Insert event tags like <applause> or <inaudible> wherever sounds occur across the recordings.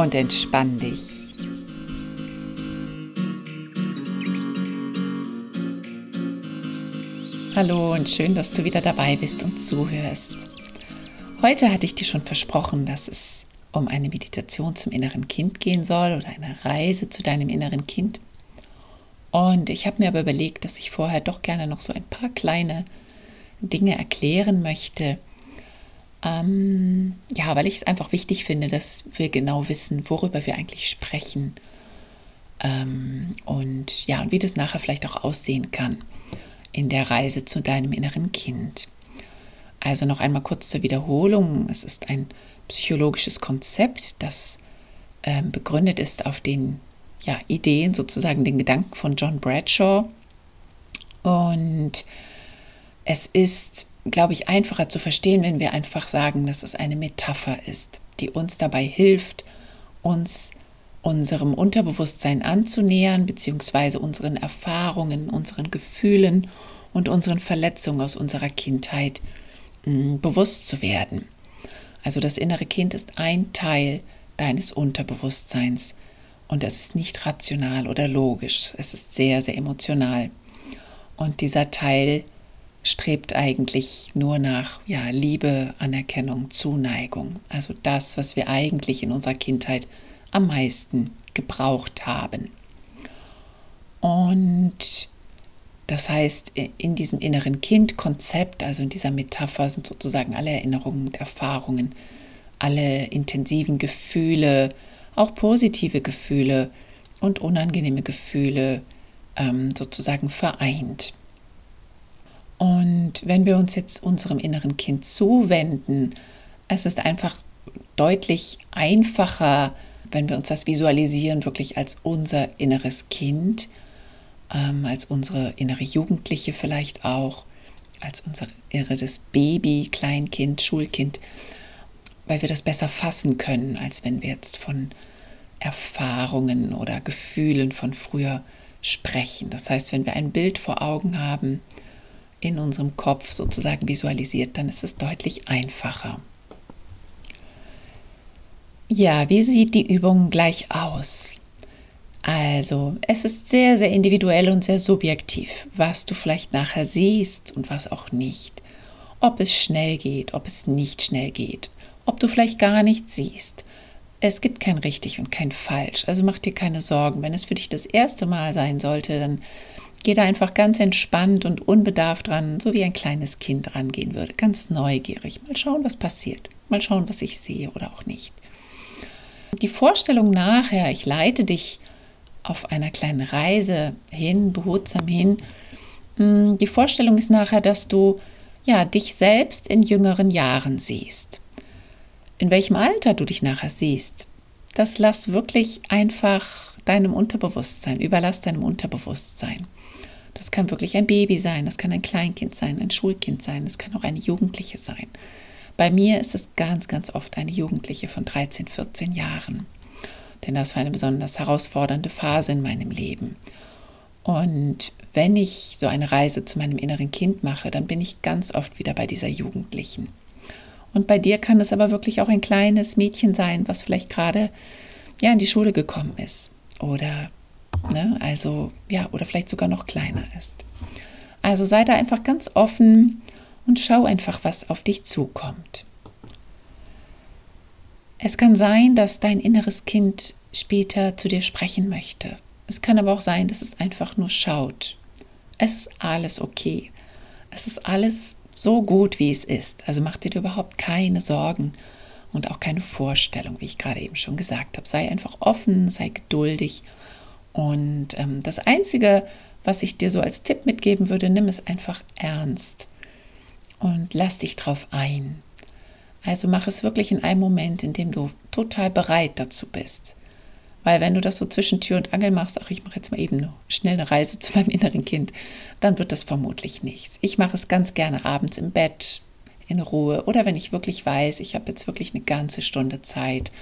und entspann dich. Hallo und schön, dass du wieder dabei bist und zuhörst. Heute hatte ich dir schon versprochen, dass es um eine Meditation zum inneren Kind gehen soll oder eine Reise zu deinem inneren Kind. Und ich habe mir aber überlegt, dass ich vorher doch gerne noch so ein paar kleine Dinge erklären möchte, ähm, ja, weil ich es einfach wichtig finde, dass wir genau wissen, worüber wir eigentlich sprechen. Ähm, und ja, und wie das nachher vielleicht auch aussehen kann in der Reise zu deinem inneren Kind. Also noch einmal kurz zur Wiederholung. Es ist ein psychologisches Konzept, das äh, begründet ist auf den ja, Ideen, sozusagen den Gedanken von John Bradshaw. Und es ist glaube ich, einfacher zu verstehen, wenn wir einfach sagen, dass es eine Metapher ist, die uns dabei hilft, uns unserem Unterbewusstsein anzunähern, beziehungsweise unseren Erfahrungen, unseren Gefühlen und unseren Verletzungen aus unserer Kindheit mh, hm, bewusst zu werden. Also das innere Kind ist ein Teil deines Unterbewusstseins und es ist nicht rational oder logisch, es ist sehr, sehr emotional. Und dieser Teil strebt eigentlich nur nach ja, Liebe, Anerkennung, Zuneigung. Also das, was wir eigentlich in unserer Kindheit am meisten gebraucht haben. Und das heißt, in diesem inneren Kind-Konzept, also in dieser Metapher, sind sozusagen alle Erinnerungen und Erfahrungen, alle intensiven Gefühle, auch positive Gefühle und unangenehme Gefühle ähm, sozusagen vereint. Und wenn wir uns jetzt unserem inneren Kind zuwenden, es ist einfach deutlich einfacher, wenn wir uns das visualisieren, wirklich als unser inneres Kind, ähm, als unsere innere Jugendliche vielleicht auch, als unser inneres Baby, Kleinkind, Schulkind, weil wir das besser fassen können, als wenn wir jetzt von Erfahrungen oder Gefühlen von früher sprechen. Das heißt, wenn wir ein Bild vor Augen haben, in unserem Kopf sozusagen visualisiert, dann ist es deutlich einfacher. Ja, wie sieht die Übung gleich aus? Also, es ist sehr, sehr individuell und sehr subjektiv, was du vielleicht nachher siehst und was auch nicht. Ob es schnell geht, ob es nicht schnell geht, ob du vielleicht gar nichts siehst. Es gibt kein richtig und kein falsch, also mach dir keine Sorgen. Wenn es für dich das erste Mal sein sollte, dann Geh da einfach ganz entspannt und unbedarft dran, so wie ein kleines Kind rangehen würde. Ganz neugierig. Mal schauen, was passiert. Mal schauen, was ich sehe oder auch nicht. Die Vorstellung nachher, ich leite dich auf einer kleinen Reise hin, behutsam hin. Hm, die Vorstellung ist nachher, dass du ja dich selbst in jüngeren Jahren siehst. In welchem Alter du dich nachher siehst, das lass wirklich einfach deinem Unterbewusstsein, überlass deinem Unterbewusstsein. Das kann wirklich ein Baby sein, das kann ein Kleinkind sein, ein Schulkind sein, das kann auch eine Jugendliche sein. Bei mir ist es ganz, ganz oft eine Jugendliche von 13, 14 Jahren. Denn das war eine besonders herausfordernde Phase in meinem Leben. Und wenn ich so eine Reise zu meinem inneren Kind mache, dann bin ich ganz oft wieder bei dieser Jugendlichen. Und bei dir kann es aber wirklich auch ein kleines Mädchen sein, was vielleicht gerade ja in die Schule gekommen ist oder Ne? Also ja, oder vielleicht sogar noch kleiner ist. Also sei da einfach ganz offen und schau einfach, was auf dich zukommt. Es kann sein, dass dein inneres Kind später zu dir sprechen möchte. Es kann aber auch sein, dass es einfach nur schaut. Es ist alles okay. Es ist alles so gut, wie es ist. Also mach dir überhaupt keine Sorgen und auch keine Vorstellung, wie ich gerade eben schon gesagt habe. Sei einfach offen, sei geduldig und ähm, das Einzige, was ich dir so als Tipp mitgeben würde, nimm es einfach ernst und lass dich drauf ein. Also mach es wirklich in einem Moment, in dem du total bereit dazu bist. Weil wenn du das so zwischen Tür und Angel machst, ach, ich mache jetzt mal eben eine schnelle Reise <laughs> zu meinem inneren Kind, dann wird das vermutlich nichts. Ich mache es ganz gerne abends im Bett, in Ruhe oder wenn ich wirklich weiß, ich habe jetzt wirklich eine ganze Stunde Zeit,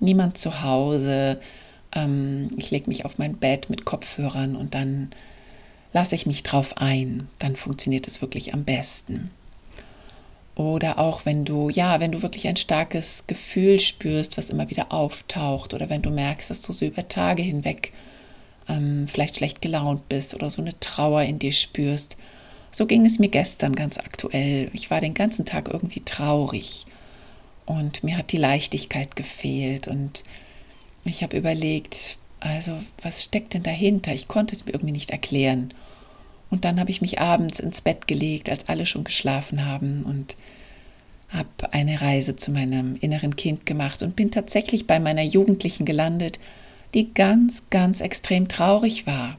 niemand zu Hause, ähm, ich lege mich auf mein Bett mit Kopfhörern und dann lasse ich mich drauf ein, dann funktioniert es wirklich am besten. Oder auch wenn du, ja, wenn du wirklich ein starkes Gefühl spürst, was immer wieder auftaucht, oder wenn du merkst, dass du so über Tage hinweg ähm, vielleicht schlecht gelaunt bist oder so eine Trauer in dir spürst. So ging es mir gestern ganz aktuell. Ich war den ganzen Tag irgendwie traurig und mir hat die Leichtigkeit gefehlt und ich habe überlegt, also was steckt denn dahinter? Ich konnte es mir irgendwie nicht erklären. Und dann habe ich mich abends ins Bett gelegt, als alle schon geschlafen haben und habe eine Reise zu meinem inneren Kind gemacht und bin tatsächlich bei meiner Jugendlichen gelandet, die ganz, ganz extrem traurig war.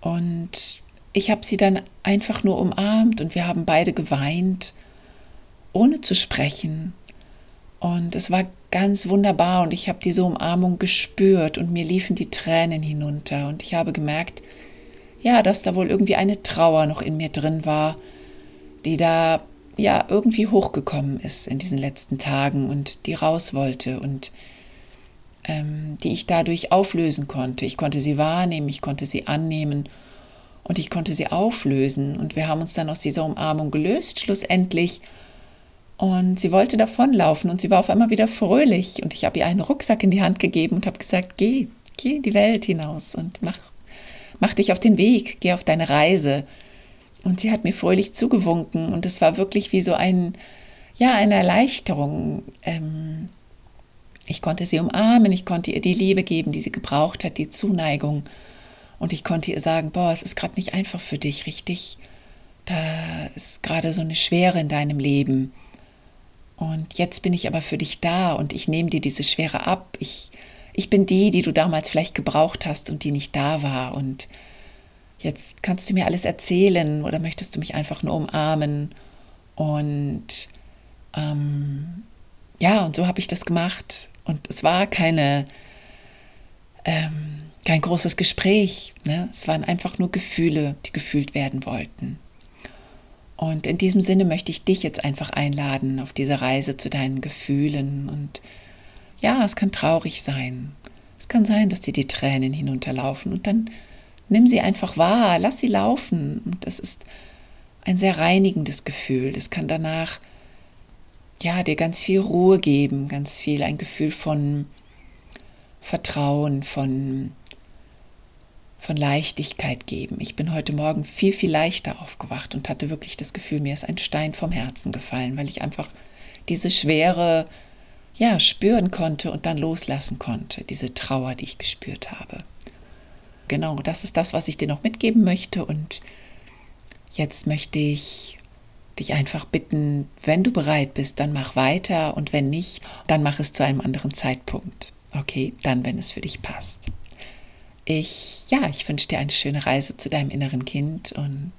Und ich habe sie dann einfach nur umarmt und wir haben beide geweint, ohne zu sprechen. Und es war ganz wunderbar und ich habe diese Umarmung gespürt und mir liefen die Tränen hinunter und ich habe gemerkt, ja, dass da wohl irgendwie eine Trauer noch in mir drin war, die da ja irgendwie hochgekommen ist in diesen letzten Tagen und die raus wollte und ähm, die ich dadurch auflösen konnte. Ich konnte sie wahrnehmen, ich konnte sie annehmen und ich konnte sie auflösen und wir haben uns dann aus dieser Umarmung gelöst schlussendlich und sie wollte davonlaufen und sie war auf einmal wieder fröhlich und ich habe ihr einen Rucksack in die Hand gegeben und habe gesagt, geh, geh in die Welt hinaus und mach mach dich auf den Weg, geh auf deine Reise. Und sie hat mir fröhlich zugewunken und es war wirklich wie so ein, ja, eine Erleichterung. Ähm, ich konnte sie umarmen, ich konnte ihr die Liebe geben, die sie gebraucht hat, die Zuneigung. Und ich konnte ihr sagen, boah, es ist gerade nicht einfach für dich, richtig? Da ist gerade so eine Schwere in deinem Leben. Und jetzt bin ich aber für dich da und ich nehme dir diese Schwere ab. Ich ich bin die, die du damals vielleicht gebraucht hast und die nicht da war. Und jetzt kannst du mir alles erzählen oder möchtest du mich einfach nur umarmen? Und ähm, ja, und so habe ich das gemacht. Und es war keine, ähm, kein großes Gespräch. Ne? Es waren einfach nur Gefühle, die gefühlt werden wollten. Und in diesem Sinne möchte ich dich jetzt einfach einladen auf diese Reise zu deinen Gefühlen und ja, es kann traurig sein. Es kann sein, dass dir die Tränen hinunterlaufen und dann nimm sie einfach wahr, lass sie laufen. Und das ist ein sehr reinigendes Gefühl. Das kann danach ja dir ganz viel Ruhe geben, ganz viel ein Gefühl von Vertrauen, von von Leichtigkeit geben. Ich bin heute Morgen viel, viel leichter aufgewacht und hatte wirklich das Gefühl, mir ist ein Stein vom Herzen gefallen, weil ich einfach diese schwere ja, spüren konnte und dann loslassen konnte, diese Trauer, die ich gespürt habe. Genau, das ist das, was ich dir noch mitgeben möchte und jetzt möchte ich dich einfach bitten, wenn du bereit bist, dann mach weiter und wenn nicht, dann mach es zu einem anderen Zeitpunkt. Okay, dann, wenn es für dich passt. Ich, ja, ich wünsche dir eine schöne Reise zu deinem inneren Kind und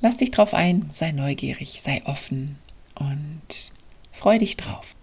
lass dich drauf ein, sei neugierig, sei offen und freu dich drauf.